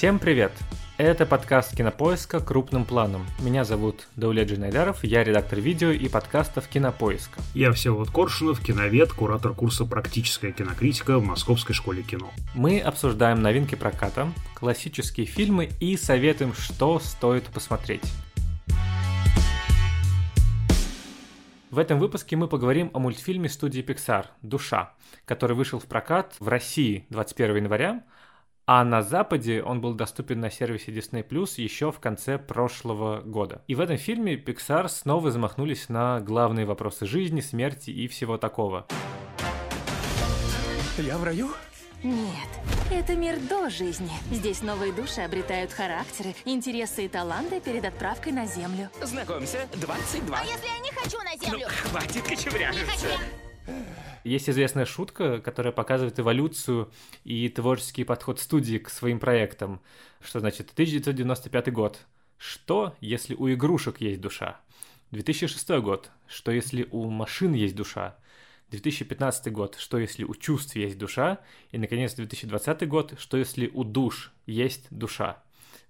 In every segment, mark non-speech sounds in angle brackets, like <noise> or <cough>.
Всем привет! Это подкаст Кинопоиска крупным планом. Меня зовут Даулет Джинайдаров, я редактор видео и подкастов Кинопоиска. Я Всеволод Коршунов, киновед, куратор курса «Практическая кинокритика» в Московской школе кино. Мы обсуждаем новинки проката, классические фильмы и советуем, что стоит посмотреть. В этом выпуске мы поговорим о мультфильме студии Pixar «Душа», который вышел в прокат в России 21 января, а на Западе он был доступен на сервисе Disney Plus еще в конце прошлого года. И в этом фильме Pixar снова замахнулись на главные вопросы жизни, смерти и всего такого. Я в раю? Нет, это мир до жизни. Здесь новые души обретают характеры, интересы и таланты перед отправкой на Землю. Знакомься, 22. А если я не хочу на Ну, землю? хватит Не кочевряжиться. хочу. Есть известная шутка, которая показывает эволюцию и творческий подход студии к своим проектам. Что значит 1995 год. Что, если у игрушек есть душа? 2006 год. Что, если у машин есть душа? 2015 год. Что, если у чувств есть душа? И, наконец, 2020 год. Что, если у душ есть душа?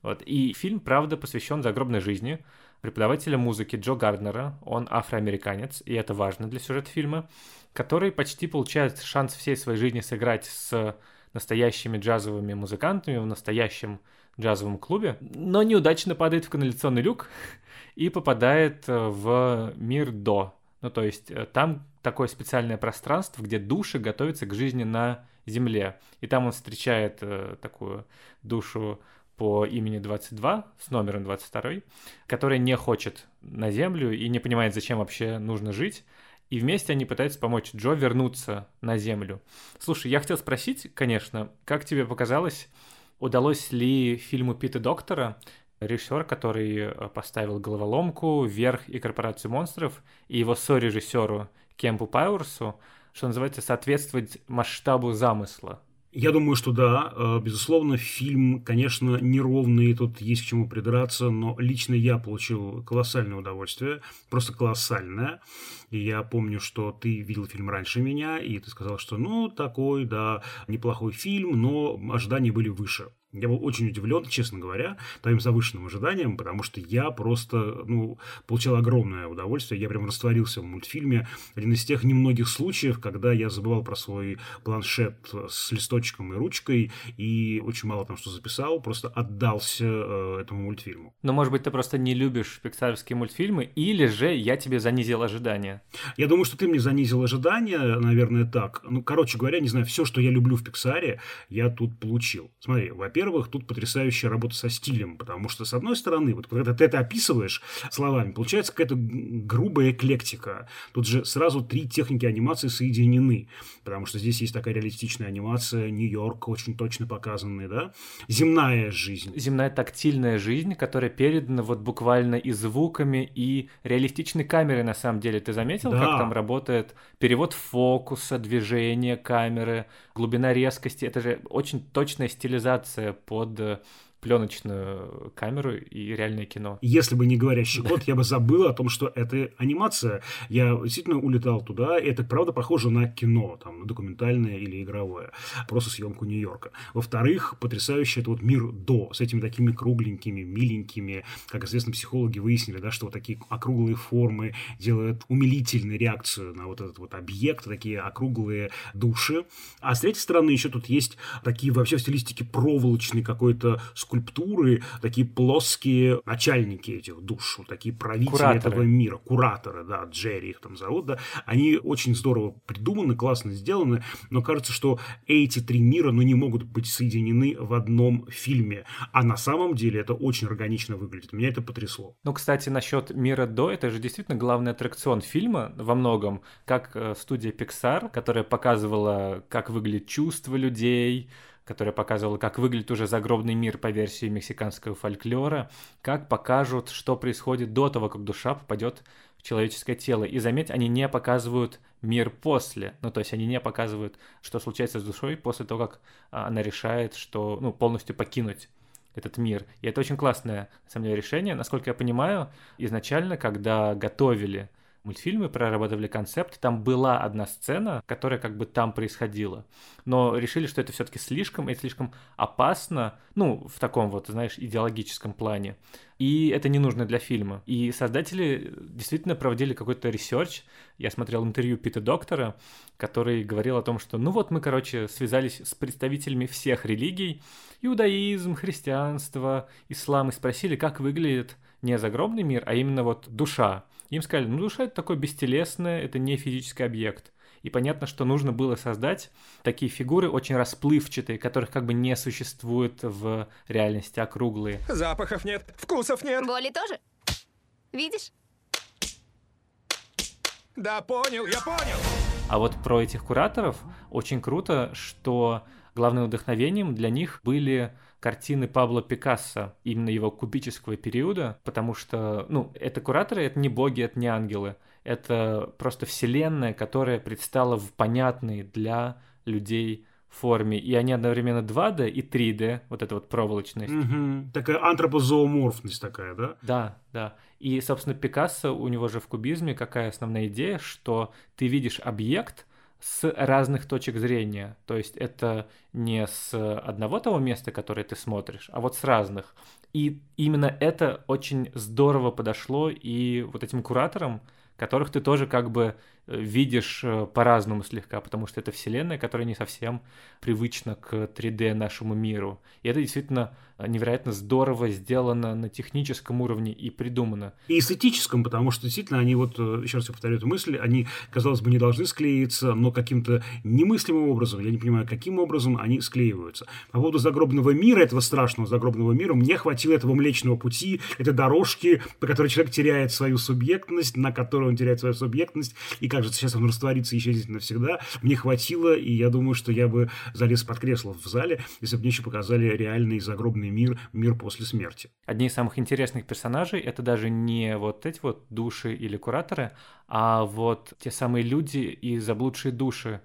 Вот. И фильм, правда, посвящен загробной жизни преподавателя музыки Джо Гарднера, он афроамериканец, и это важно для сюжета фильма, который почти получает шанс всей своей жизни сыграть с настоящими джазовыми музыкантами в настоящем джазовом клубе, но неудачно падает в канализационный люк и попадает э, в мир до. Ну, то есть э, там такое специальное пространство, где души готовятся к жизни на Земле. И там он встречает э, такую душу по имени 22 с номером 22, которая не хочет на Землю и не понимает, зачем вообще нужно жить. И вместе они пытаются помочь Джо вернуться на Землю. Слушай, я хотел спросить, конечно, как тебе показалось, удалось ли фильму Пита Доктора, режиссер, который э, поставил «Головоломку», «Вверх» и «Корпорацию монстров», и его сорежиссеру Кемпу Пауэрсу, что называется, соответствовать масштабу замысла? Я думаю, что да. Э, Безусловно, фильм, конечно, неровный, тут есть к чему придраться, но лично я получил колоссальное удовольствие, просто колоссальное. И я помню, что ты видел фильм раньше меня, и ты сказал, что ну, такой, да, неплохой фильм, но ожидания были выше. Я был очень удивлен, честно говоря, твоим завышенным ожиданием, потому что я просто, ну, получил огромное удовольствие. Я прям растворился в мультфильме. Один из тех немногих случаев, когда я забывал про свой планшет с листочком и ручкой, и очень мало там что записал, просто отдался э, этому мультфильму. Но, может быть, ты просто не любишь пиксаровские мультфильмы, или же я тебе занизил ожидания. Я думаю, что ты мне занизил ожидания, наверное, так. Ну, короче говоря, не знаю, все, что я люблю в Пиксаре, я тут получил. Смотри, во-первых, тут потрясающая работа со стилем, потому что, с одной стороны, вот когда ты это описываешь словами, получается какая-то грубая эклектика. Тут же сразу три техники анимации соединены, потому что здесь есть такая реалистичная анимация, Нью-Йорк очень точно показанный, да, земная жизнь. Земная тактильная жизнь, которая передана вот буквально и звуками, и реалистичной камерой, на самом деле. Ты заметил, Да. как там работает перевод фокуса, движение камеры, глубина резкости? Это же очень точная стилизация под э, пленочную камеру и реальное кино. Если бы не говорящий кот, я бы забыл о том, что это анимация. Я действительно улетал туда, и это правда похоже на кино, там, документальное или игровое, просто съемку Нью-Йорка. Во-вторых, потрясающий это вот мир до, с этими такими кругленькими, миленькими, как известно, психологи выяснили, да, что вот такие округлые формы делают умилительную реакцию на вот этот вот объект, такие округлые души. А с третьей стороны еще тут есть такие вообще в стилистике проволочной какой-то скульптуры, такие плоские начальники этих душ, вот такие правители Кураторы. этого мира, кураторы, да, Джерри их там зовут, да, они очень здорово придуманы, классно сделаны, но кажется, что эти три мира, ну, не могут быть соединены в одном фильме, а на самом деле это очень органично выглядит, меня это потрясло. Ну, кстати, насчет мира до, это же действительно главный аттракцион фильма во многом, как э, студия Pixar, которая показывала, как выглядит чувство людей, которая показывала, как выглядит уже загробный мир по версии мексиканского фольклора, как покажут, что происходит до того, как душа попадет в человеческое тело. И заметь, они не показывают мир после. Ну, то есть они не показывают, что случается с душой после того, как а, она решает, что, ну, полностью покинуть этот мир. И это очень классное, на самом деле, решение. Насколько я понимаю, изначально, когда готовили мультфильмы, прорабатывали концепт, там была одна сцена, которая как бы там происходила. Но решили, что это все-таки слишком, и слишком опасно, ну, в таком вот, знаешь, идеологическом плане. И это не нужно для фильма. И создатели действительно проводили какой-то research. Я смотрел интервью Пита Доктора, который говорил о том, что, ну вот мы, короче, связались с представителями всех религий, иудаизм, христианство, ислам, и спросили, как выглядит не загробный мир, а именно вот душа. Им сказали, ну душа это такое бестелесное, это не физический объект. И понятно, что нужно было создать такие фигуры очень расплывчатые, которых как бы не существует в реальности, округлые. Запахов нет, вкусов нет. Боли тоже? Видишь? Да понял, я понял. А вот про этих кураторов очень круто, что главным вдохновением для них были картины Пабло Пикассо, именно его кубического периода, потому что, ну, это кураторы, это не боги, это не ангелы, это просто вселенная, которая предстала в понятной для людей форме, и они одновременно 2D и 3D, вот эта вот проволочность. Угу. Такая антропозооморфность такая, да? Да, да. И, собственно, Пикассо, у него же в кубизме какая основная идея, что ты видишь объект, с разных точек зрения. То есть это не с одного того места, которое ты смотришь, а вот с разных. И именно это очень здорово подошло и вот этим кураторам, которых ты тоже как бы видишь э, по-разному слегка, потому что это вселенная, которая не совсем привычна к 3D нашему миру. И это действительно невероятно здорово сделано на техническом уровне и придумано. И эстетическом, потому что действительно они вот, э, еще раз я повторю эту мысль, они, казалось бы, не должны склеиться, но каким-то немыслимым образом, я не понимаю, каким образом они склеиваются. По поводу загробного мира, этого страшного загробного мира, мне хватило этого Млечного Пути, этой дорожки, по которой человек теряет свою субъектность, на которой он теряет свою субъектность, и кажется, сейчас он растворится еще здесь навсегда. Мне хватило, и я думаю, что я бы залез под кресло в зале, если бы мне еще показали реальный загробный мир, мир после смерти. Одни из самых интересных персонажей это даже не вот эти вот души или кураторы, а вот те самые люди и заблудшие души,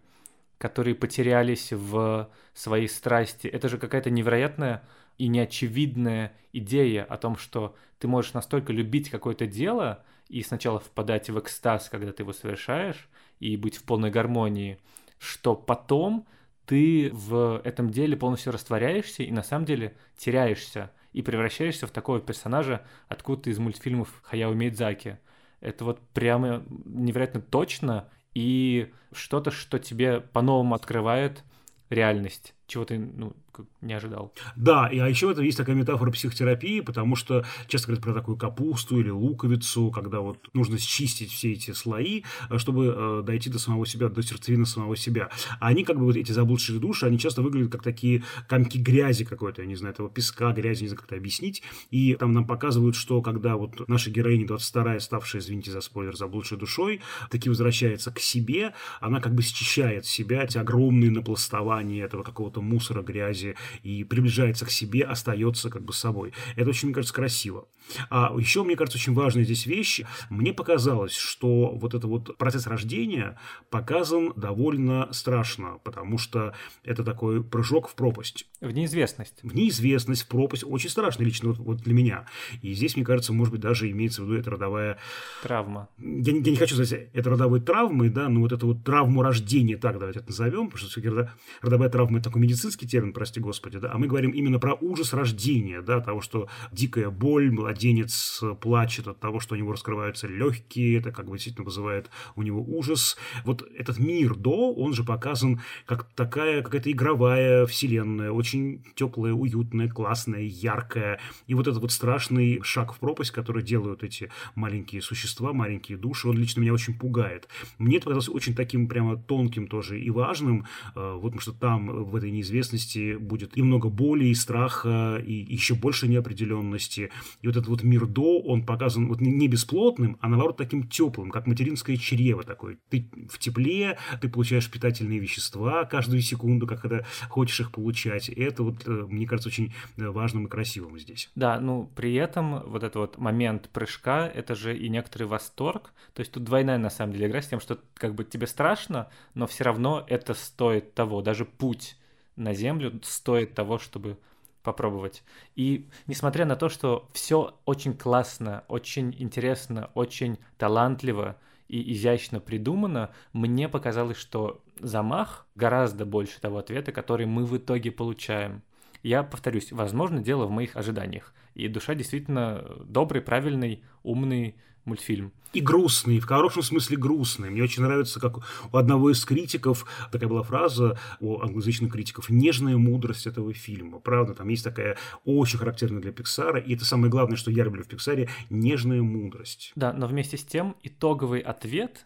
которые потерялись в своей страсти. Это же какая-то невероятная и неочевидная идея о том, что ты можешь настолько любить какое-то дело и сначала впадать в экстаз, когда ты его совершаешь, и быть в полной гармонии, что потом ты в этом деле полностью растворяешься и на самом деле теряешься и превращаешься в такого персонажа откуда-то из мультфильмов Хаяо Мейдзаки. Это вот прямо невероятно точно и что-то, что тебе по-новому открывает реальность, чего ты ну, не ожидал. Да, и а еще это есть такая метафора психотерапии, потому что часто говорят про такую капусту или луковицу, когда вот нужно счистить все эти слои, э, чтобы э, дойти до самого себя, до сердцевины самого себя. А они как бы вот эти заблудшие души, они часто выглядят как такие комки грязи какой-то, я не знаю, этого песка, грязи, не знаю, как это объяснить. И там нам показывают, что когда вот наша героиня 22-я, ставшая, извините за спойлер, заблудшей душой, таки возвращается к себе, она как бы счищает себя эти огромные напластования этого какого-то мусора, грязи, и приближается к себе, остается как бы собой. Это очень, мне кажется, красиво. А еще, мне кажется, очень важная здесь вещь. Мне показалось, что вот этот вот процесс рождения показан довольно страшно, потому что это такой прыжок в пропасть. В неизвестность. В неизвестность, в пропасть. Очень страшно лично вот, вот для меня. И здесь, мне кажется, может быть, даже имеется в виду эта родовая... Травма. Я, я не хочу сказать это родовой травмой, да, но вот эту вот травму рождения, так давайте это назовем, потому что родовая травма – это такой медицинский термин, прости господи, да, а мы говорим именно про ужас рождения, да, того, что дикая боль, младенец плачет от того, что у него раскрываются легкие, это как бы действительно вызывает у него ужас. Вот этот мир до, он же показан как такая какая-то игровая вселенная, очень теплая, уютная, классная, яркая. И вот этот вот страшный шаг в пропасть, который делают эти маленькие существа, маленькие души, он лично меня очень пугает. Мне это показалось очень таким прямо тонким тоже и важным, э, вот потому что там в этой неизвестности будет и много боли, и страха, и еще больше неопределенности. И вот этот вот мир до, он показан вот не бесплотным, а наоборот таким теплым, как материнское чрево такое. Ты в тепле, ты получаешь питательные вещества каждую секунду, как когда хочешь их получать. И это вот, э, мне кажется, очень э, важным и красивым здесь. Да, ну при этом вот этот вот момент прыжка, это же и некоторый восторг. То есть тут двойная на самом деле игра с тем, что как бы тебе страшно, но все равно это стоит того. Даже путь на Землю стоит того, чтобы попробовать. И несмотря на то, что все очень классно, очень интересно, очень талантливо, и изящно придумано, мне показалось, что замах гораздо больше того ответа, который мы в итоге получаем. Я повторюсь, возможно, дело в моих ожиданиях. И душа действительно добрый, правильный, умный мультфильм. И грустный, в хорошем смысле грустный. Мне очень нравится, как у одного из критиков, такая была фраза у англоязычных критиков, нежная мудрость этого фильма. Правда, там есть такая очень характерная для Пиксара, и это самое главное, что я люблю в Пиксаре, нежная мудрость. Да, но вместе с тем итоговый ответ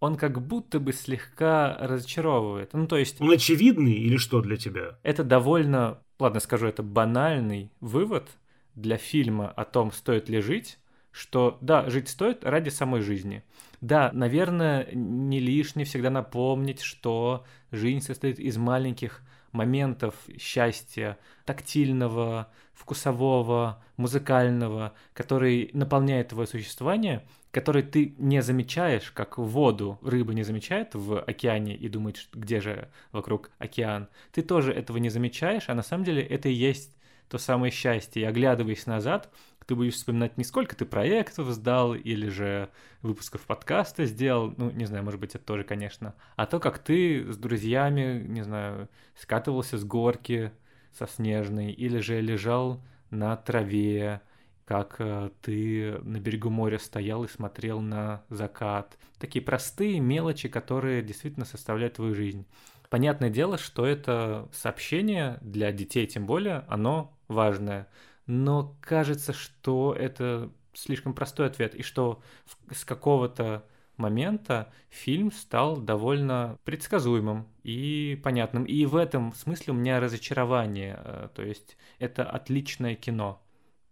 он как будто бы слегка разочаровывает. Ну, то есть... Он очевидный или что для тебя? Это довольно, ладно скажу, это банальный вывод для фильма о том, стоит ли жить, что да, жить стоит ради самой жизни. Да, наверное, не лишне всегда напомнить, что жизнь состоит из маленьких моментов счастья, тактильного, вкусового, музыкального, который наполняет твое существование, который ты не замечаешь, как воду рыба не замечает в океане и думает, где же вокруг океан. Ты тоже этого не замечаешь, а на самом деле это и есть то самое счастье. И оглядываясь назад, ты будешь вспоминать не сколько ты проектов сдал или же выпусков подкаста сделал, ну, не знаю, может быть, это тоже, конечно, а то, как ты с друзьями, не знаю, скатывался с горки со снежной или же лежал на траве, как э, ты на берегу моря стоял и смотрел на закат. Такие простые мелочи, которые действительно составляют твою жизнь. Понятное дело, что это сообщение для детей, тем более, оно важное но кажется, что это слишком простой ответ, и что с какого-то момента фильм стал довольно предсказуемым и понятным. И в этом смысле у меня разочарование. Э, то есть это отличное кино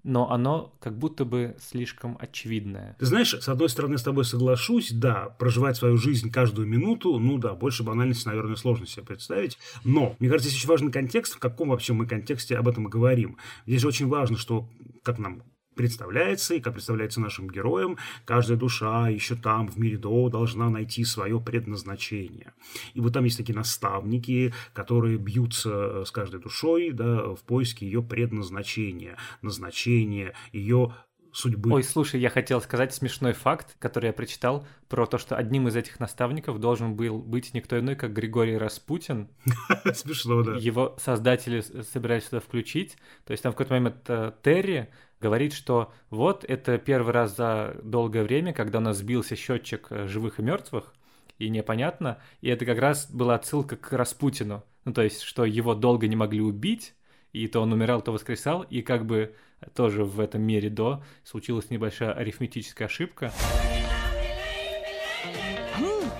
но оно как будто бы слишком очевидное. Ты знаешь, с одной стороны, с тобой соглашусь, да, проживать свою жизнь каждую минуту, ну да, больше банальности, наверное, сложно себе представить, но, мне кажется, здесь очень важный контекст, в каком вообще мы контексте об этом говорим. Здесь же очень важно, что, как нам представляется, и как представляется нашим героям, каждая душа еще там, в мире до, должна найти свое предназначение. И вот там есть такие наставники, которые бьются э, с каждой душой да, в поиске ее предназначения, назначения, ее судьбы. Ой, слушай, я хотел сказать смешной факт, который я прочитал про то, что одним из этих наставников должен был быть никто иной, как Григорий Распутин. <laughs> Смешно, да. Его создатели собирались сюда включить. То есть там в какой-то момент э, Терри говорит, что вот это первый раз за долгое время, когда у нас сбился счетчик э, живых и мертвых, и непонятно, и это как раз была отсылка к Распутину, ну то есть, что его долго не могли убить, и то он умирал, то воскресал, и как бы тоже в этом мире до случилась небольшая арифметическая ошибка.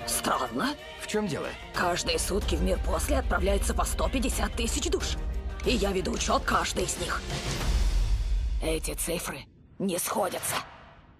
Странно. В чем дело? Каждые сутки в мир после отправляется по 150 тысяч душ. И я веду учет каждой из них. Эти цифры не сходятся.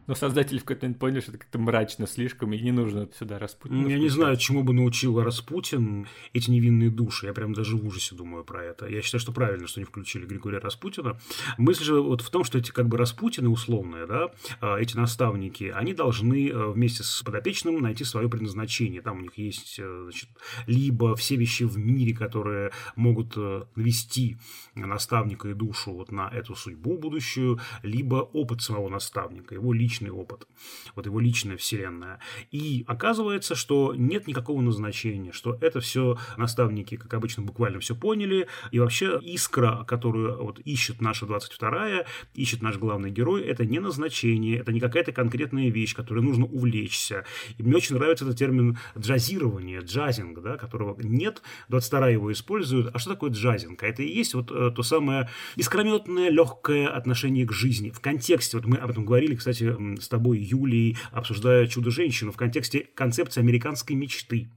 Но создатели в какой-то момент поняли, что это как-то мрачно слишком, и не нужно сюда Распутина. Я не знаю, чему бы научил Распутин эти невинные души. Я прям даже в ужасе думаю про это. Я считаю, что правильно, что не включили Григория Распутина. Мысль же вот в том, что эти как бы Распутины условные, да, а, эти наставники, они должны э, вместе с подопечным найти свое предназначение. Там у них есть, э, значит, либо все вещи в мире, которые могут э, навести наставника и душу вот на эту судьбу будущую, либо опыт самого наставника, его личный личный опыт, вот его личная вселенная. И оказывается, что нет никакого назначения, что это все наставники, как обычно, буквально все поняли, и вообще искра, которую вот ищет наша 22-я, ищет наш главный герой, это не назначение, это не какая-то конкретная вещь, которой нужно увлечься. И мне очень нравится этот термин джазирование, джазинг, да, которого нет, 22-я его использует. А что такое джазинг? А это и есть вот э, то самое искрометное, легкое отношение к жизни. В контексте, вот мы об этом говорили, кстати, с тобой, Юлией, обсуждая «Чудо-женщину» в контексте концепции американской мечты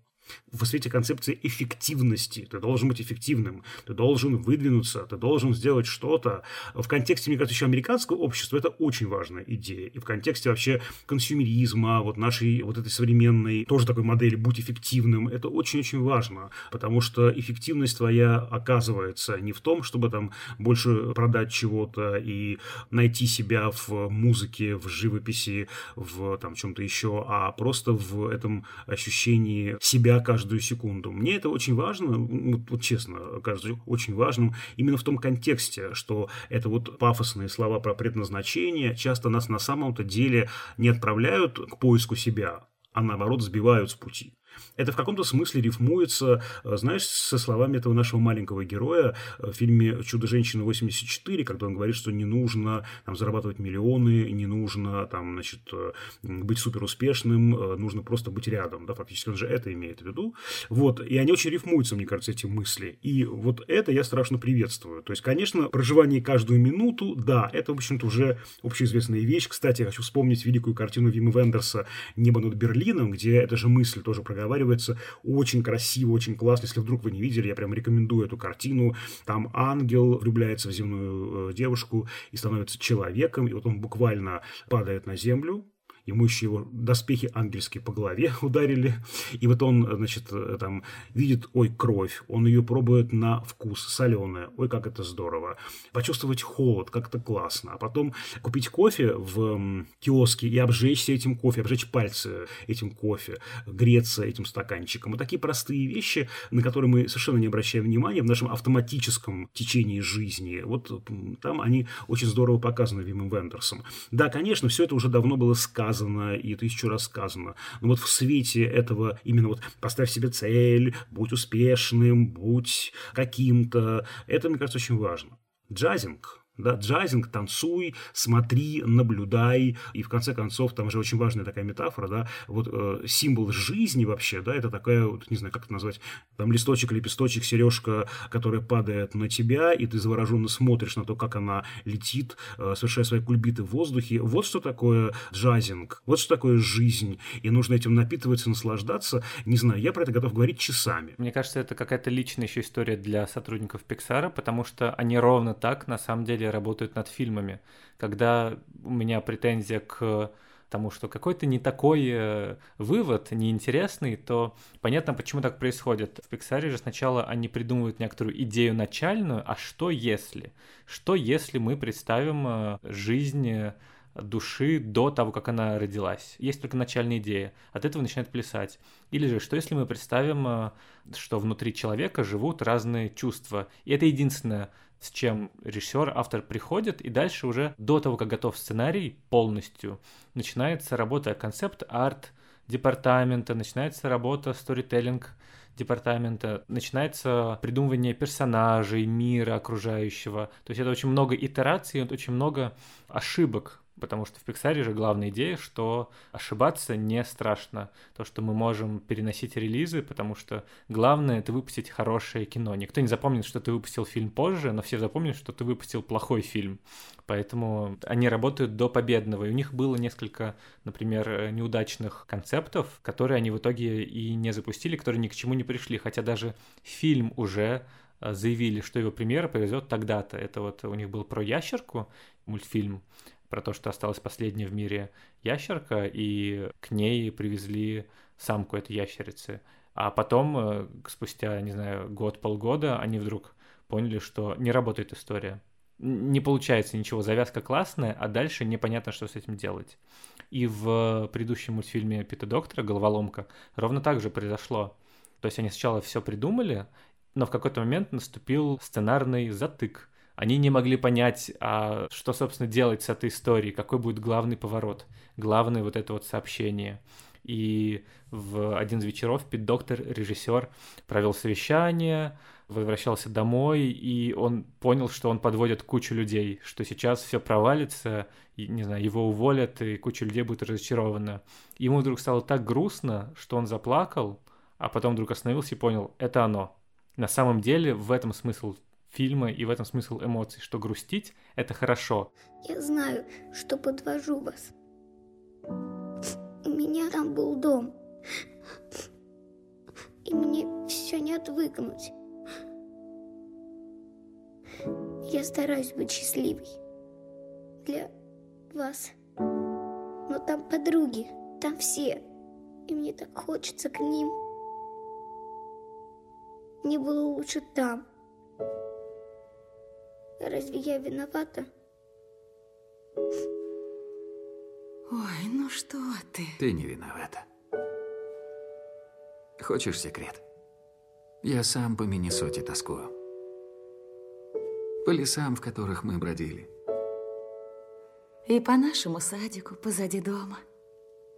в свете концепции эффективности. Ты должен быть эффективным, ты должен выдвинуться, ты должен сделать что-то. В контексте, мне кажется, еще американского общества это очень важная идея. И в контексте вообще консюмеризма, вот нашей вот этой современной тоже такой модели «будь эффективным», это очень-очень важно, потому что эффективность твоя оказывается не в том, чтобы там больше продать чего-то и найти себя в музыке, в живописи, в там чем-то еще, а просто в этом ощущении себя каждую секунду. Мне это очень важно, вот, вот честно, кажется очень важным именно в том контексте, что это вот пафосные слова про предназначение часто нас на самом-то деле не отправляют к поиску себя, а наоборот сбивают с пути. Это в каком-то смысле рифмуется, э, знаешь, со словами этого нашего маленького героя э, в фильме «Чудо-женщина 84», когда он говорит, что не нужно там, зарабатывать миллионы, не нужно там, значит, э, быть суперуспешным, нужно просто быть рядом. Да, фактически он же это имеет в виду. Вот. И они очень рифмуются, мне кажется, эти мысли. И вот это я страшно приветствую. То есть, конечно, проживание каждую минуту, да, это, в общем-то, уже общеизвестная вещь. Кстати, я хочу вспомнить великую картину Вима Вендерса «Небо над Берлином», где эта же мысль тоже проговаривается очень красиво, очень классно. Если вдруг вы не видели, я прям рекомендую эту картину. Там ангел влюбляется в земную э, девушку и становится человеком, и вот он буквально падает на землю, ему еще его доспехи ангельские по голове <laughs> ударили, и вот он, значит, там видит, ой, кровь, он ее пробует на вкус, соленая, ой, как это здорово, почувствовать холод, как это классно, а потом купить кофе в киоске и обжечься этим кофе, обжечь пальцы этим кофе, греться этим стаканчиком. Вот такие простые вещи, на которые мы совершенно не обращаем внимания в нашем автоматическом течении жизни. Вот там они очень здорово показаны Вимом Вендерсом. Да, конечно, все это уже давно было сказано, сказано и тысячу раз сказано. Но вот в свете этого именно вот поставь себе цель, будь успешным, будь каким-то, это, мне кажется, очень важно. Джазинг да, джазинг, танцуй, смотри, наблюдай. И в конце концов, там же очень важная такая метафора, да, вот э, символ жизни вообще, да, это такая, вот, не знаю, как это назвать, там листочек, лепесточек, сережка, которая падает на тебя, и ты завороженно смотришь на то, как она летит, э, совершая свои кульбиты в воздухе. Вот что такое джазинг, вот что такое жизнь. И нужно этим напитываться, наслаждаться. Не знаю, я про это готов говорить часами. Мне кажется, это какая-то личная еще история для сотрудников Pixar, потому что они ровно так, на самом деле, работают над фильмами. Когда у меня претензия к тому, что какой-то не такой э, вывод, неинтересный, то понятно, почему так происходит. В Pixar же сначала они придумывают некоторую идею начальную, а что если? Что если мы представим э, жизнь души до того, как она родилась. Есть только начальная идея. От этого начинает плясать. Или же, что если мы представим, э, что внутри человека живут разные чувства, и это единственное с чем режиссер, автор приходит, и дальше уже до того, как готов сценарий полностью, начинается работа концепт-арт департамента, начинается работа сторителлинг департамента, начинается придумывание персонажей, мира окружающего. То есть это очень много итераций, очень много ошибок Потому что в Pixar же главная идея, что ошибаться не страшно. То, что мы можем переносить релизы, потому что главное — это выпустить хорошее кино. Никто не запомнит, что ты выпустил фильм позже, но все запомнят, что ты выпустил плохой фильм. Поэтому они работают до победного. И у них было несколько, например, неудачных концептов, которые они в итоге и не запустили, которые ни к чему не пришли. Хотя даже фильм уже э, заявили, что его премьера повезет тогда-то. Это вот у них был про ящерку мультфильм, про то, что осталась последняя в мире ящерка, и к ней привезли самку этой ящерицы. А потом, э, спустя, не знаю, год-полгода, они вдруг поняли, что не работает история. Не получается ничего, завязка классная, а дальше непонятно, что с этим делать. И в предыдущем мультфильме Пита Доктора «Головоломка» ровно так же произошло. То есть они сначала все придумали, но в какой-то момент наступил сценарный затык они не могли понять, а что, собственно, делать с этой историей, какой будет главный поворот, главное вот это вот сообщение. И в один из вечеров Пит Доктор, режиссер, провел совещание, возвращался домой, и он понял, что он подводит кучу людей, что сейчас все провалится, и, не знаю, его уволят, и куча людей будет разочарована. ему вдруг стало так грустно, что он заплакал, а потом вдруг остановился и понял, это оно. На самом деле в этом смысл фильма и в этом смысл эмоций, что грустить — это хорошо. Я знаю, что подвожу вас. У меня там был дом. И мне все не отвыкнуть. Я стараюсь быть счастливой. Для вас. Но там подруги, там все. И мне так хочется к ним. Мне было лучше там. Разве я виновата? Ой, ну что ты? Ты не виновата. Хочешь секрет? Я сам по Миннесоте тоскую. По лесам, в которых мы бродили. И по нашему садику позади дома.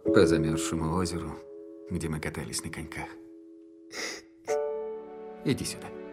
По замерзшему озеру, где мы катались на коньках. Иди сюда.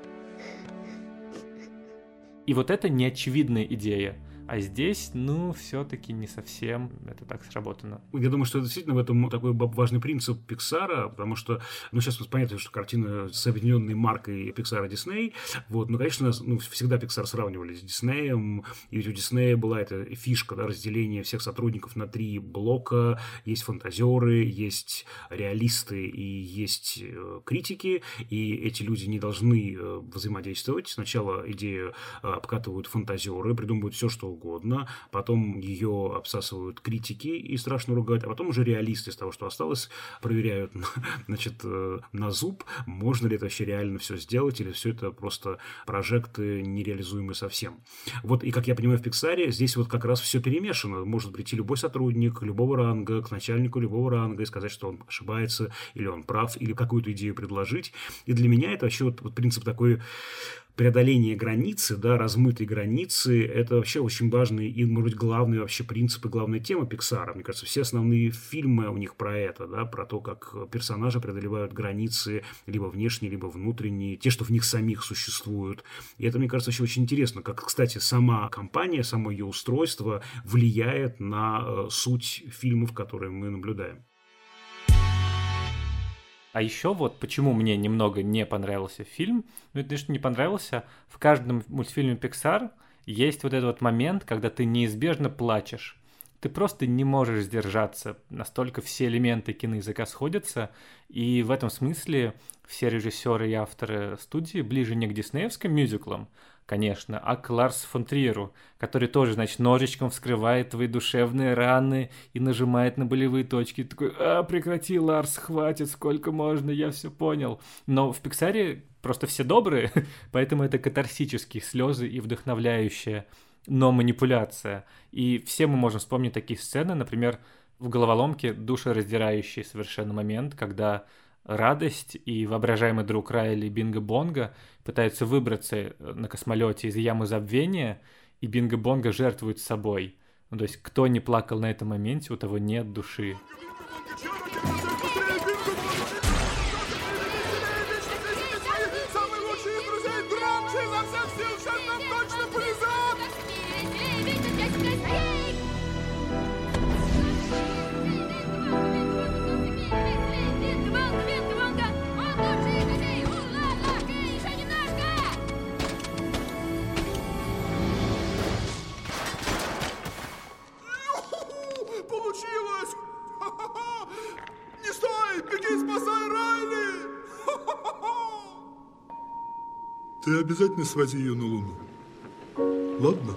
И вот это неочевидная идея. А здесь, ну, все-таки не совсем это так сработано. Я думаю, что действительно в этом такой важный принцип Пиксара, потому что, ну, сейчас понятно, что картина с объединенной маркой Пиксара Дисней, вот, но, конечно, ну, всегда Пиксар сравнивали с Диснеем, и ведь у Диснея была эта фишка, да, разделение всех сотрудников на три блока, есть фантазеры, есть реалисты и есть э, критики, и эти люди не должны э, взаимодействовать. Сначала идею э, обкатывают фантазеры, придумывают все, что угодно, потом ее обсасывают критики и страшно ругают, а потом уже реалисты из того, что осталось, проверяют <laughs> значит, э, на зуб, можно ли это вообще реально все сделать, или все это просто прожекты нереализуемые совсем. Вот, и как я понимаю, в Пиксаре здесь вот как раз все перемешано. Может прийти любой сотрудник любого ранга к начальнику любого ранга и сказать, что он ошибается, или он прав, или какую-то идею предложить. И для меня это вообще вот, вот принцип такой преодоление границы, да, размытой границы, это вообще очень важный и, может быть, главный вообще принцип и главная тема Пиксара. Мне кажется, все основные фильмы у них про это, да, про то, как персонажи преодолевают границы, либо внешние, либо внутренние, те, что в них самих существуют. И это, мне кажется, вообще очень интересно, как, кстати, сама компания, само ее устройство влияет на э, суть фильмов, которые мы наблюдаем. А еще вот почему мне немного не понравился фильм, ну это что не понравился, в каждом мультфильме Pixar есть вот этот вот момент, когда ты неизбежно плачешь. Ты просто не можешь сдержаться, настолько все элементы киноязыка сходятся, и в этом смысле все режиссеры и авторы студии ближе не к диснеевским мюзиклам, конечно, а к Ларс фон Триеру, который тоже, значит, ножичком вскрывает твои душевные раны и нажимает на болевые точки. такой, а, прекрати, Ларс, хватит, сколько можно, я все понял. Но в Пиксаре просто все добрые, <laughs> поэтому это катарсические слезы и вдохновляющая, но манипуляция. И все мы можем вспомнить такие сцены, например, в головоломке душераздирающий совершенно момент, когда радость и воображаемый друг Райли Бинго Бонга пытаются выбраться э, на космолете из ямы забвения, и Бинго Бонга жертвует собой. Ну, то есть, кто не плакал на этом моменте, у того нет души. Ты обязательно свози ее на Луну. Ладно?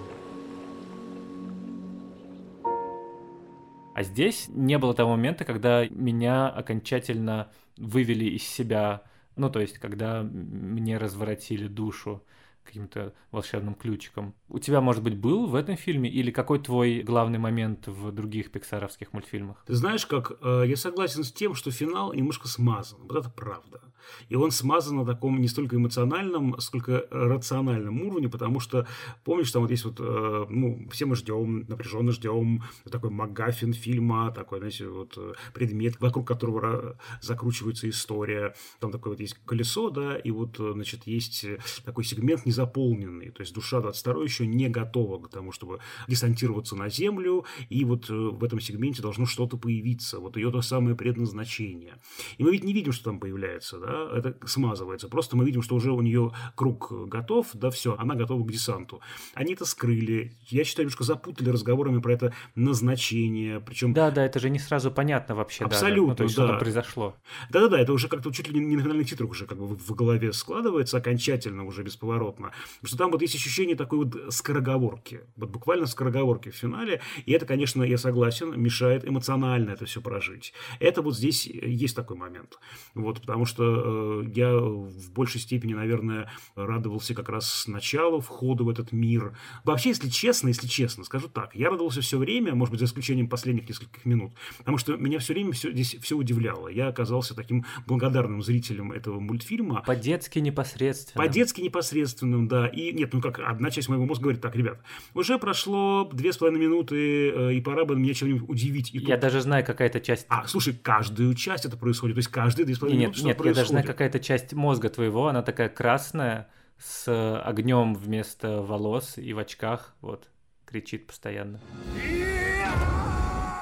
А здесь не было того момента, когда меня окончательно вывели из себя, ну, то есть, когда мне разворотили душу каким-то волшебным ключиком. У тебя, может быть, был в этом фильме или какой твой главный момент в других пиксаровских мультфильмах? Ты знаешь, как э, я согласен с тем, что финал немножко смазан. Вот это правда. И он смазан на таком не столько эмоциональном, сколько рациональном уровне, потому что, помнишь, там вот есть вот, э, ну, все мы ждем, напряженно ждем такой МакГаффин фильма, такой, знаете, вот э, предмет, вокруг которого закручивается история. Там такое вот есть колесо, да, и вот, э, значит, есть такой сегмент незаполненный, то есть душа 22 еще не готова к тому, чтобы десантироваться на Землю, и вот в этом сегменте должно что-то появиться, вот ее то самое предназначение. И мы ведь не видим, что там появляется, да, это смазывается. Просто мы видим, что уже у нее круг готов, да, все, она готова к десанту. Они это скрыли. Я считаю, немножко запутали разговорами про это назначение. Причем... Да, да, это же не сразу понятно вообще. Абсолютно, да, ну, то есть, да. произошло. Да-да-да, это уже как-то чуть ли не на финальных титрах уже как бы в голове складывается окончательно, уже бесповоротно. Потому что там вот есть ощущение такой вот скороговорки. Вот буквально скороговорки в финале. И это, конечно, я согласен, мешает эмоционально это все прожить. Это вот здесь есть такой момент. Вот, потому что Э, я в большей степени, наверное, радовался как раз началу, входу в этот мир. Вообще, если честно, если честно, скажу так, я радовался все время, может быть, за исключением последних нескольких минут, потому что меня все время все, здесь все удивляло. Я оказался таким благодарным зрителем этого мультфильма. По-детски непосредственным. По-детски непосредственным, да. И нет, ну как, одна часть моего мозг говорит, так, ребят, уже прошло две с половиной минуты, э, и пора бы меня чем-нибудь удивить. И Я тут- даже знаю, какая-то часть... А, слушай, каждую часть это происходит, то есть каждые две с половиной Нет, минуты нет, что-то я даже знаю, происходит. какая-то часть мозга твоего, она такая красная, с огнем вместо волос и в очках, вот, кричит постоянно.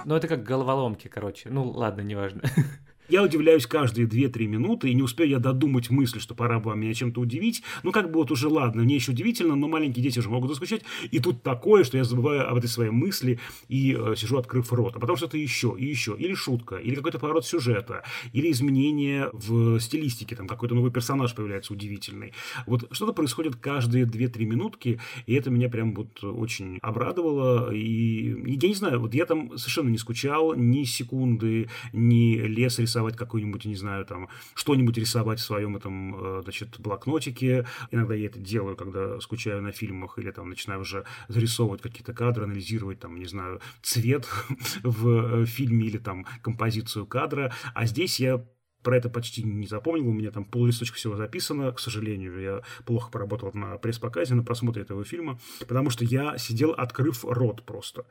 Ну, это как головоломки, короче. Ну, ладно, неважно. <laughs> Я удивляюсь каждые 2-3 минуты, и не успею я додумать мысль, что пора бы меня чем-то удивить. Ну, как бы вот уже ладно, мне еще удивительно, но маленькие дети уже могут заскучать. И тут такое, что я забываю об этой своей мысли и э, сижу, открыв рот. А потом что-то еще, и еще. Или шутка, или какой-то поворот сюжета, или изменение в стилистике, там какой-то новый персонаж появляется удивительный. Вот что-то происходит каждые 2-3 минутки, и это меня прям вот очень обрадовало. И я не знаю, вот я там совершенно не скучал ни секунды, ни лес рисовать какой-нибудь, не знаю, там, что-нибудь рисовать в своем этом, э, значит, блокнотике. Иногда я это делаю, когда скучаю на фильмах или там начинаю уже зарисовывать какие-то кадры, анализировать, там, не знаю, цвет <laughs> в э, фильме или там композицию кадра. А здесь я про это почти не запомнил, у меня там пол листочка всего записано, к сожалению, я плохо поработал на пресс-показе, на просмотре этого фильма, потому что я сидел, открыв рот просто.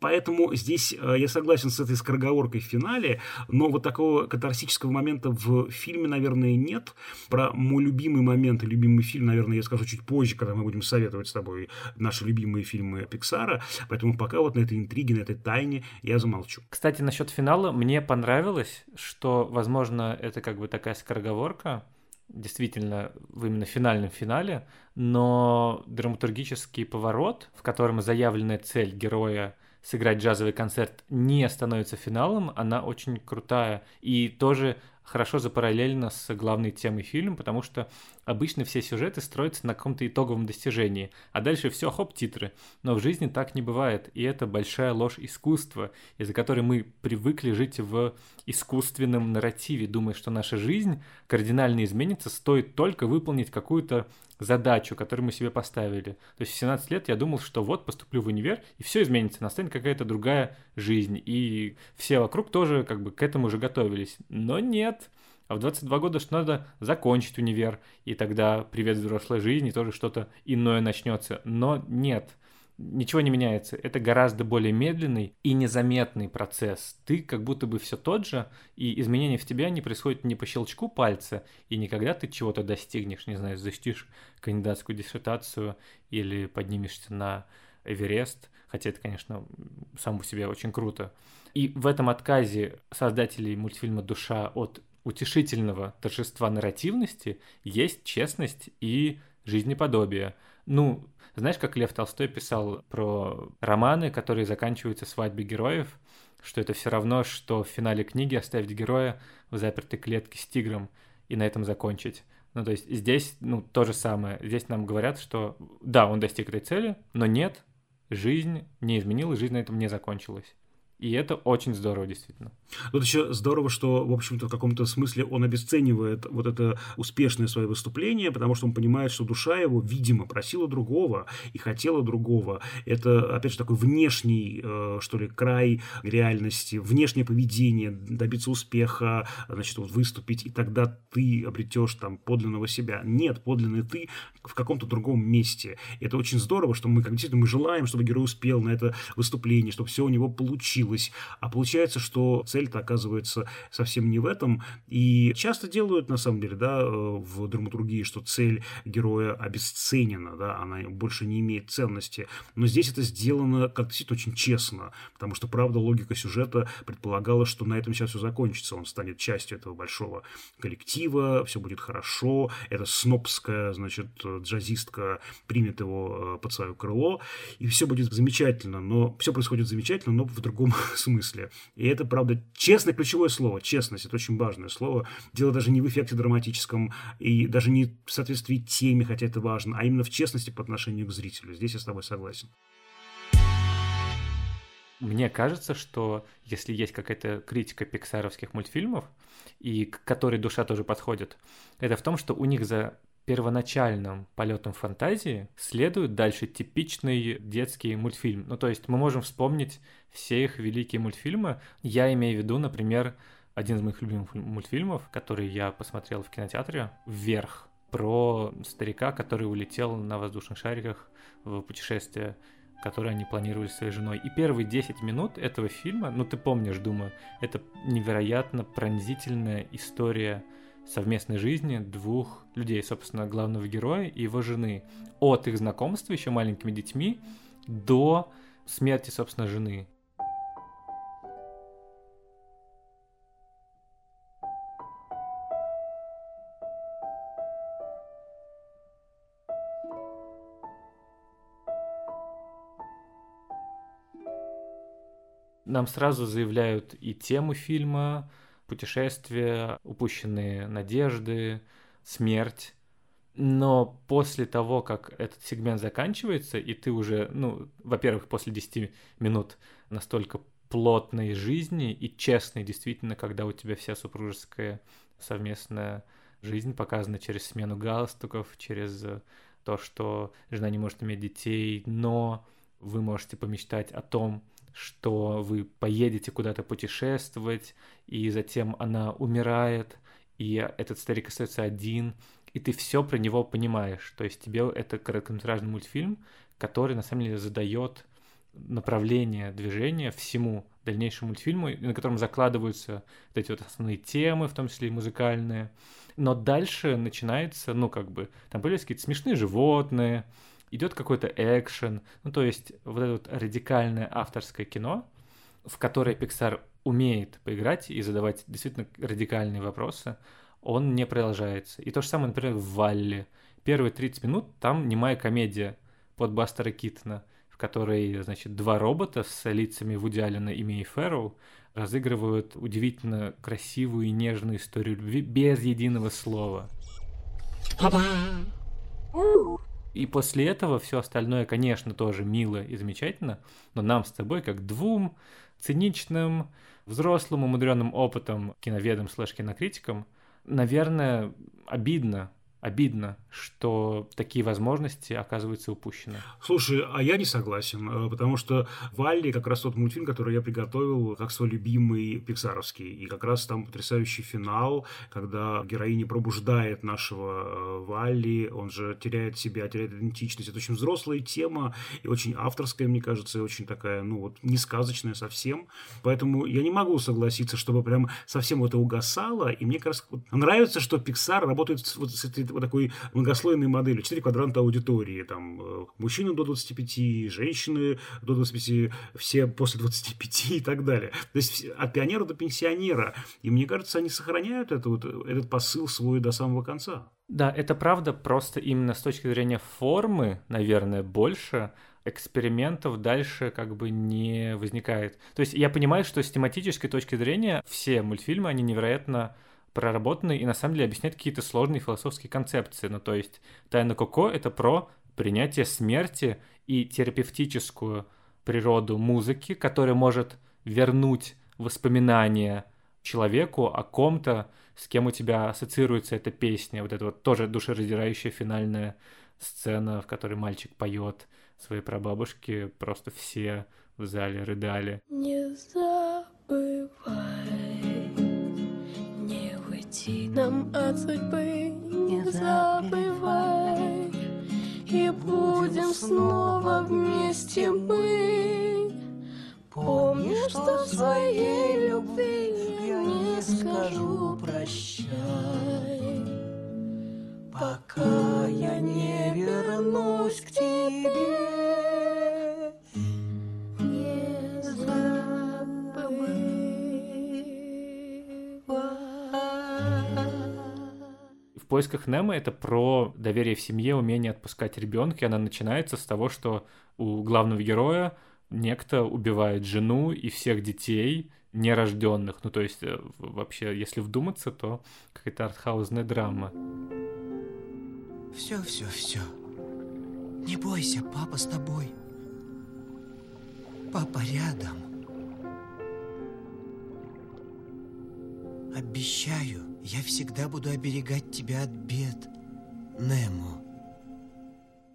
Поэтому здесь э, я согласен с этой скороговоркой в финале, но вот такого катарсического момента в фильме, наверное, нет. Про мой любимый момент любимый фильм, наверное, я скажу чуть позже, когда мы будем советовать с тобой наши любимые фильмы Пиксара, поэтому пока вот на этой интриге, на этой тайне я замолчу. Кстати, насчет финала мне понравилось, что, возможно, это как бы такая скороговорка, действительно, в именно финальном финале, но драматургический поворот, в котором заявленная цель героя сыграть джазовый концерт не становится финалом, она очень крутая и тоже хорошо запараллельна с главной темой фильма, потому что обычно все сюжеты строятся на каком-то итоговом достижении, а дальше все, хоп, титры. Но в жизни так не бывает, и это большая ложь искусства, из-за которой мы привыкли жить в искусственном нарративе, думая, что наша жизнь кардинально изменится, стоит только выполнить какую-то задачу, которую мы себе поставили. То есть в 17 лет я думал, что вот поступлю в универ, и все изменится, настанет какая-то другая жизнь. И все вокруг тоже как бы к этому уже готовились. Но нет. А в 22 года что надо закончить универ, и тогда привет взрослой жизни, тоже что-то иное начнется. Но нет, ничего не меняется. Это гораздо более медленный и незаметный процесс. Ты как будто бы все тот же, и изменения в тебя не происходят не по щелчку пальца, и не когда ты чего-то достигнешь, не знаю, защитишь кандидатскую диссертацию или поднимешься на Эверест, хотя это, конечно, сам по себе очень круто. И в этом отказе создателей мультфильма «Душа» от утешительного торжества нарративности есть честность и жизнеподобие. Ну, знаешь, как Лев Толстой писал про романы, которые заканчиваются свадьбой героев, что это все равно, что в финале книги оставить героя в запертой клетке с тигром и на этом закончить. Ну, то есть здесь, ну, то же самое. Здесь нам говорят, что да, он достиг этой цели, но нет, жизнь не изменилась, жизнь на этом не закончилась. И это очень здорово, действительно. Тут еще здорово, что, в общем-то, в каком-то смысле он обесценивает вот это успешное свое выступление, потому что он понимает, что душа его, видимо, просила другого и хотела другого. Это, опять же, такой внешний, э, что ли, край реальности, внешнее поведение, добиться успеха, значит, вот выступить, и тогда ты обретешь там подлинного себя. Нет, подлинный ты в каком-то другом месте. Это очень здорово, что мы, как действительно, мы желаем, чтобы герой успел на это выступление, чтобы все у него получилось. А получается, что цель-то оказывается совсем не в этом. И часто делают, на самом деле, да, в драматургии, что цель героя обесценена, да, она больше не имеет ценности. Но здесь это сделано как действительно очень честно, потому что, правда, логика сюжета предполагала, что на этом сейчас все закончится. Он станет частью этого большого коллектива, все будет хорошо, эта снобская, значит, джазистка примет его под свое крыло, и все будет замечательно. Но все происходит замечательно, но в другом смысле. И это, правда, честное ключевое слово. Честность – это очень важное слово. Дело даже не в эффекте драматическом и даже не в соответствии теме, хотя это важно, а именно в честности по отношению к зрителю. Здесь я с тобой согласен. Мне кажется, что если есть какая-то критика пиксаровских мультфильмов, и к которой душа тоже подходит, это в том, что у них за первоначальным полетом фантазии следует дальше типичный детский мультфильм. Ну, то есть мы можем вспомнить все их великие мультфильмы. Я имею в виду, например, один из моих любимых мультфильмов, который я посмотрел в кинотеатре, «Вверх». про старика, который улетел на воздушных шариках в путешествие, которое они планировали с своей женой. И первые 10 минут этого фильма, ну ты помнишь, думаю, это невероятно пронзительная история совместной жизни двух людей, собственно, главного героя и его жены. От их знакомства еще маленькими детьми до смерти, собственно, жены. Нам сразу заявляют и тему фильма, путешествия, упущенные надежды, смерть. Но после того, как этот сегмент заканчивается, и ты уже, ну, во-первых, после 10 минут настолько плотной жизни и честной, действительно, когда у тебя вся супружеская совместная жизнь показана через смену галстуков, через то, что жена не может иметь детей, но вы можете помечтать о том, что вы поедете куда-то путешествовать, и затем она умирает, и этот старик остается один, и ты все про него понимаешь. То есть тебе это короткометражный мультфильм, который на самом деле задает направление движения всему дальнейшему мультфильму, на котором закладываются вот эти вот основные темы, в том числе и музыкальные. Но дальше начинается, ну, как бы, там появляются какие-то смешные животные, идет какой-то экшен, ну то есть вот это вот радикальное авторское кино, в которое Pixar умеет поиграть и задавать действительно радикальные вопросы, он не продолжается. И то же самое, например, в Валле. Первые 30 минут там немая комедия под Бастера Китона, в которой, значит, два робота с лицами Вуди Аллена и Мии Фэрроу разыгрывают удивительно красивую и нежную историю любви без единого слова. Папа! И после этого все остальное, конечно, тоже мило и замечательно, но нам с тобой, как двум циничным, взрослым, умудренным опытом киноведом слэш кинокритикам, наверное, обидно обидно, что такие возможности оказываются упущены. Слушай, а я не согласен, э, потому что Валли как раз тот мультфильм, который я приготовил как свой любимый пиксаровский. И как раз там потрясающий финал, когда героиня пробуждает нашего э, Валли, он же теряет себя, теряет идентичность. Это очень взрослая тема и очень авторская, мне кажется, и очень такая, ну вот, не сказочная совсем. Поэтому я не могу согласиться, чтобы прям совсем это угасало. И мне кажется, вот, нравится, что Pixar работает вот с этой вот такой многослойной моделью. Четыре квадранта аудитории. Там э, мужчины до 25, женщины до 25, все после 25 и так далее. То есть от пионера до пенсионера. И мне кажется, они сохраняют это, вот, этот посыл свой до самого конца. Да, это правда, просто именно с точки зрения формы, наверное, больше экспериментов дальше как бы не возникает. То есть я понимаю, что с тематической точки зрения все мультфильмы, они невероятно проработанный и на самом деле объясняет какие-то сложные философские концепции. Ну, то есть «Тайна Коко» — это про принятие смерти и терапевтическую природу музыки, которая может вернуть воспоминания человеку о ком-то, с кем у тебя ассоциируется эта песня. Вот это вот тоже душераздирающая финальная сцена, в которой мальчик поет своей прабабушке, просто все в зале рыдали. Не забывай уйти нам от судьбы, не забывай, И будем снова вместе мы. Помни, что своей любви я не скажу прощай, Пока я не вернусь к тебе. Поисках Немо это про доверие в семье, умение отпускать ребенка, и она начинается с того, что у главного героя некто убивает жену и всех детей нерожденных. Ну, то есть, э, вообще, если вдуматься, то какая-то артхаузная драма. Все, все, все. Не бойся, папа с тобой. Папа рядом. Обещаю, я всегда буду оберегать тебя от бед, Немо.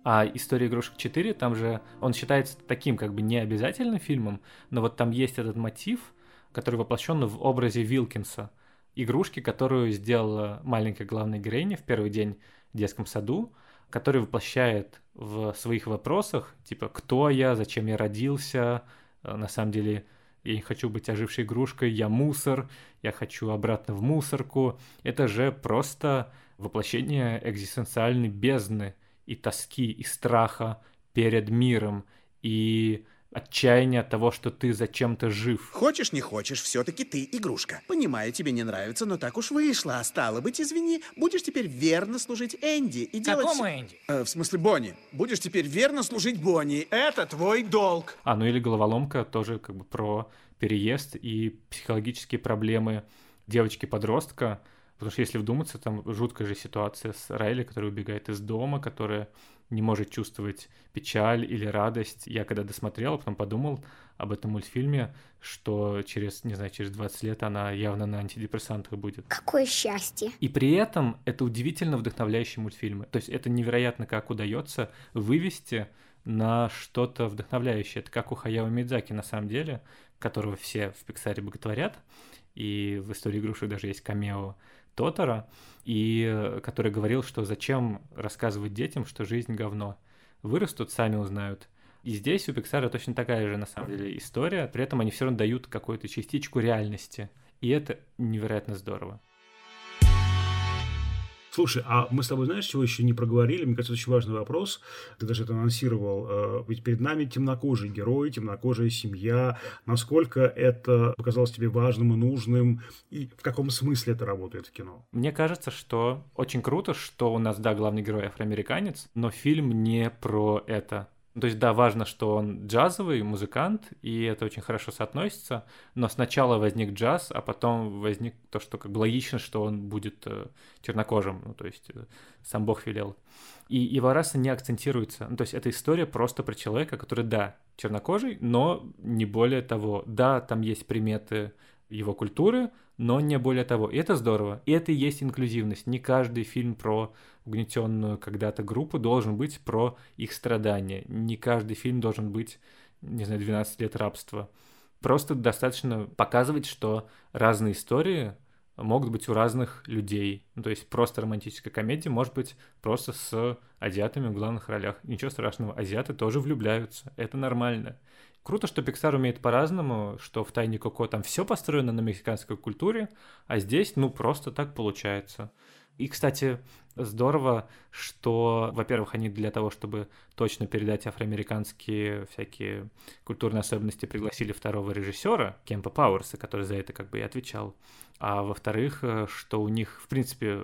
А «История игрушек 4», там же он считается таким как бы необязательным фильмом, но вот там есть этот мотив, который воплощен в образе Вилкинса. Игрушки, которую сделала маленькая главная героиня в первый день в детском саду, который воплощает в своих вопросах, типа, кто я, зачем я родился, э, на самом деле я не хочу быть ожившей игрушкой, я мусор, я хочу обратно в мусорку. Это же просто воплощение экзистенциальной бездны и тоски, и страха перед миром, и отчаяние от того, что ты зачем-то жив. Хочешь, не хочешь, все-таки ты игрушка. Понимаю, тебе не нравится, но так уж вышло. А стало быть, извини, будешь теперь верно служить Энди и делать... Какому Энди? Э, в смысле, Бонни. Будешь теперь верно служить Бонни. Это твой долг. А, ну или головоломка тоже как бы про переезд и психологические проблемы девочки-подростка, Потому что если вдуматься, там жуткая же ситуация с Райли, которая убегает из дома, которая не может чувствовать печаль или радость. Я когда досмотрел, потом подумал об этом мультфильме, что через, не знаю, через 20 лет она явно на антидепрессантах будет. Какое счастье. И при этом это удивительно вдохновляющие мультфильмы. То есть это невероятно, как удается вывести на что-то вдохновляющее. Это как у Хаяо Мидзаки на самом деле, которого все в Пиксаре боготворят. И в истории игрушек даже есть камео Тотора, и э, который говорил, что зачем рассказывать детям, что жизнь говно. Вырастут, сами узнают. И здесь у Пиксара точно такая же, на самом деле, история. При этом они все равно дают какую-то частичку реальности. И это невероятно здорово. Слушай, а мы с тобой знаешь, чего еще не проговорили? Мне кажется, очень важный вопрос. Ты даже это анонсировал. Э, ведь перед нами темнокожий герой, темнокожая семья. Насколько это показалось тебе важным и нужным? И в каком смысле это работает в кино? Мне кажется, что очень круто, что у нас, да, главный герой афроамериканец, но фильм не про это. Ну, то есть, да, важно, что он джазовый музыкант, и это очень хорошо соотносится, но сначала возник джаз, а потом возник то, что как бы логично, что он будет э, чернокожим, ну, то есть э, сам Бог велел. И его раса не акцентируется. Ну, то есть, это история просто про человека, который, да, чернокожий, но не более того. Да, там есть приметы его культуры, но не более того. И это здорово. И это и есть инклюзивность. Не каждый фильм про угнетенную когда-то группу должен быть про их страдания. Не каждый фильм должен быть, не знаю, 12 лет рабства. Просто достаточно показывать, что разные истории могут быть у разных людей. Ну, то есть просто романтическая комедия может быть просто с азиатами в главных ролях. Ничего страшного, азиаты тоже влюбляются, это нормально. Круто, что Pixar умеет по-разному, что в «Тайне Коко» там все построено на мексиканской культуре, а здесь, ну, просто так получается. И, кстати, здорово, что, во-первых, они для того, чтобы точно передать афроамериканские всякие культурные особенности, пригласили второго режиссера, Кемпа Пауэрса, который за это как бы и отвечал. А во-вторых, что у них, в принципе,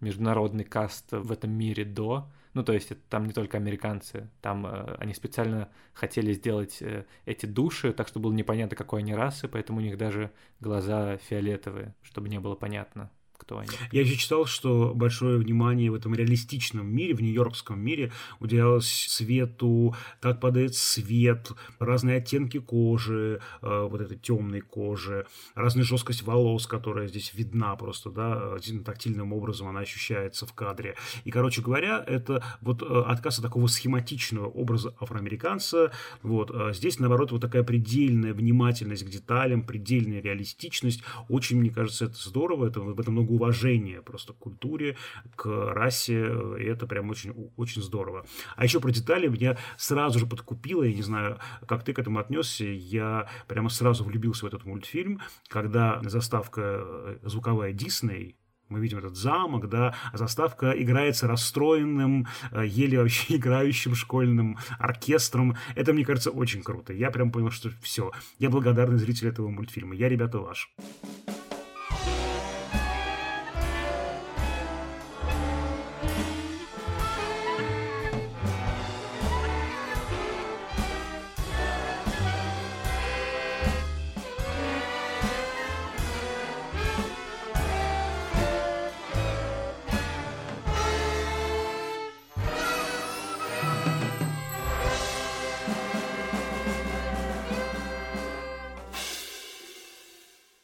международный каст в этом мире до ну, то есть это там не только американцы, там э, они специально хотели сделать э, эти души так, чтобы было непонятно, какой они расы, поэтому у них даже глаза фиолетовые, чтобы не было понятно кто они. Я еще читал, что большое внимание в этом реалистичном мире, в нью-йоркском мире уделялось свету, как падает свет, разные оттенки кожи, э, вот этой темной кожи, разная жесткость волос, которая здесь видна просто, да, тактильным образом она ощущается в кадре. И, короче говоря, это вот э, отказ от такого схематичного образа афроамериканца, вот, а здесь, наоборот, вот такая предельная внимательность к деталям, предельная реалистичность, очень, мне кажется, это здорово, это, в этом много уважения просто к культуре, к расе, и это прям очень, очень здорово. А еще про детали меня сразу же подкупило, я не знаю, как ты к этому отнесся, я прямо сразу влюбился в этот мультфильм, когда заставка э, звуковая Дисней, мы видим этот замок, да, а заставка играется расстроенным, э, еле вообще <laughs> играющим школьным оркестром. Это, мне кажется, очень круто. Я прям понял, что все. Я благодарный зритель этого мультфильма. Я, ребята, ваш.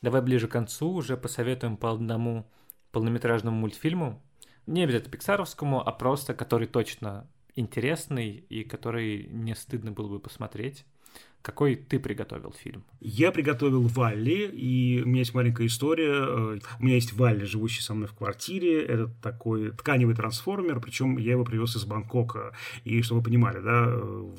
Давай ближе к концу уже посоветуем по одному полнометражному мультфильму. Не обязательно пиксаровскому, а просто который точно интересный и который не стыдно было бы посмотреть. Какой ты приготовил фильм? Я приготовил Валли, и у меня есть маленькая история. Э, у меня есть Валли, живущий со мной в квартире. Это такой тканевый трансформер, причем я его привез из Бангкока. И чтобы вы понимали, да, э,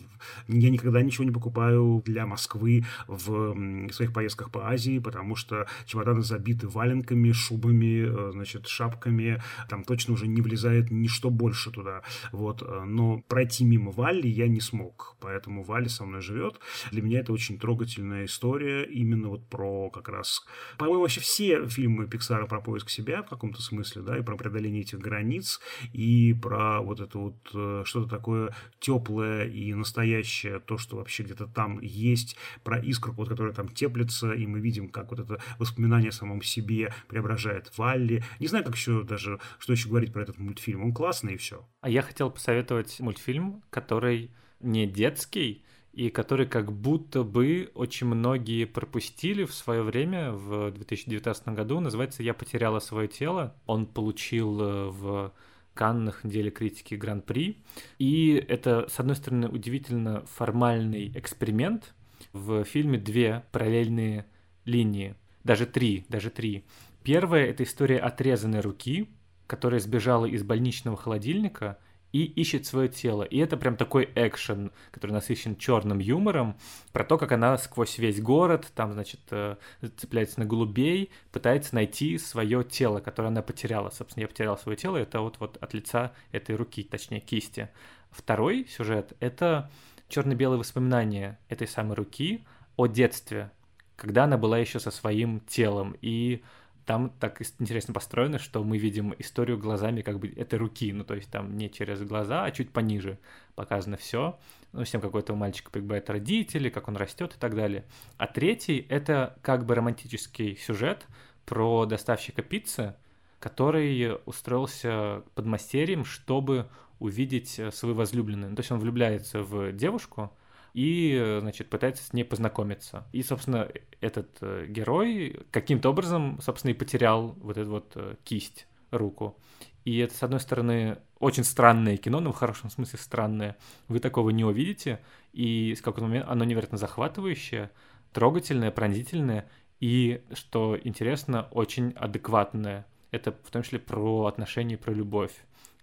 я никогда ничего не покупаю для Москвы в своих поездках по Азии, потому что чемоданы забиты валенками, шубами, э, значит, шапками. Там точно уже не влезает ничто больше туда. Вот. Но пройти мимо Валли я не смог. Поэтому Валли со мной живет. Для меня это очень трогательная история именно вот про как раз... По-моему, вообще все фильмы Пиксара про поиск себя в каком-то смысле, да, и про преодоление этих границ, и про вот это вот э, что-то такое теплое и настоящее, то, что вообще где-то там есть, про искру, вот, которая там теплится, и мы видим, как вот это воспоминание о самом себе преображает Валли. Не знаю, как еще даже, что еще говорить про этот мультфильм. Он классный и все. А я хотел посоветовать мультфильм, который не детский, и который как будто бы очень многие пропустили в свое время, в 2019 году, называется «Я потеряла свое тело». Он получил э, в Каннах неделе критики Гран-при. И это, с одной стороны, удивительно формальный эксперимент. В фильме две параллельные линии, даже три, даже три. Первая — это история отрезанной руки, которая сбежала из больничного холодильника — и ищет свое тело. И это прям такой экшен, который насыщен черным юмором, про то, как она сквозь весь город, там, значит, э, цепляется на голубей, пытается найти свое тело, которое она потеряла. Собственно, я потерял свое тело, это вот, вот от лица этой руки, точнее, кисти. Второй сюжет — это черно-белые воспоминания этой самой руки о детстве, когда она была еще со своим телом. И там так интересно построено, что мы видим историю глазами как бы этой руки, ну то есть там не через глаза, а чуть пониже показано все. Ну, с тем, как у этого мальчика прибывают родители, как он растет и так далее. А третий — это как бы романтический сюжет про доставщика пиццы, который устроился под мастерием, чтобы увидеть свою возлюбленную. Ну, то есть он влюбляется в девушку, и, значит, пытается с ней познакомиться. И, собственно, этот э, герой каким-то образом, собственно, и потерял вот эту вот э, кисть, руку. И это, с одной стороны, очень странное кино, но в хорошем смысле странное. Вы такого не увидите, и с какого момента оно невероятно захватывающее, трогательное, пронзительное, и, что интересно, очень адекватное. Это в том числе про отношения, про любовь.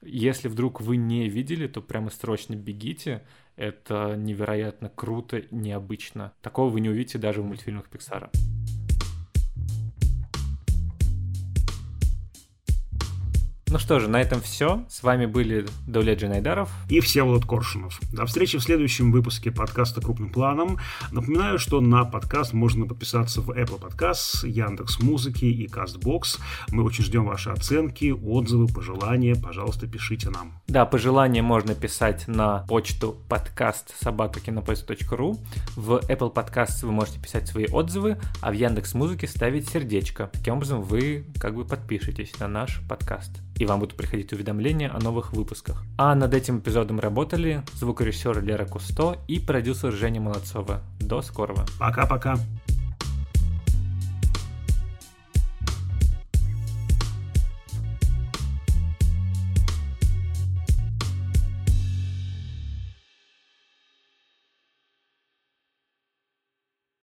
Если вдруг вы не видели, то прямо срочно бегите. Это невероятно круто, необычно. Такого вы не увидите даже в мультфильмах Пиксара. Ну что же, на этом все. С вами были Дуля Джинайдаров и Всеволод Коршунов. До встречи в следующем выпуске подкаста «Крупным планом». Напоминаю, что на подкаст можно подписаться в Apple Podcasts, Яндекс Музыки и CastBox. Мы очень ждем ваши оценки, отзывы, пожелания. Пожалуйста, пишите нам. Да, пожелания можно писать на почту подкаст собакакинопоиск.ру. В Apple Podcasts вы можете писать свои отзывы, а в Яндекс Музыке ставить сердечко. Таким образом, вы как бы подпишетесь на наш подкаст и вам будут приходить уведомления о новых выпусках. А над этим эпизодом работали звукорежиссер Лера Кусто и продюсер Женя Молодцова. До скорого. Пока-пока.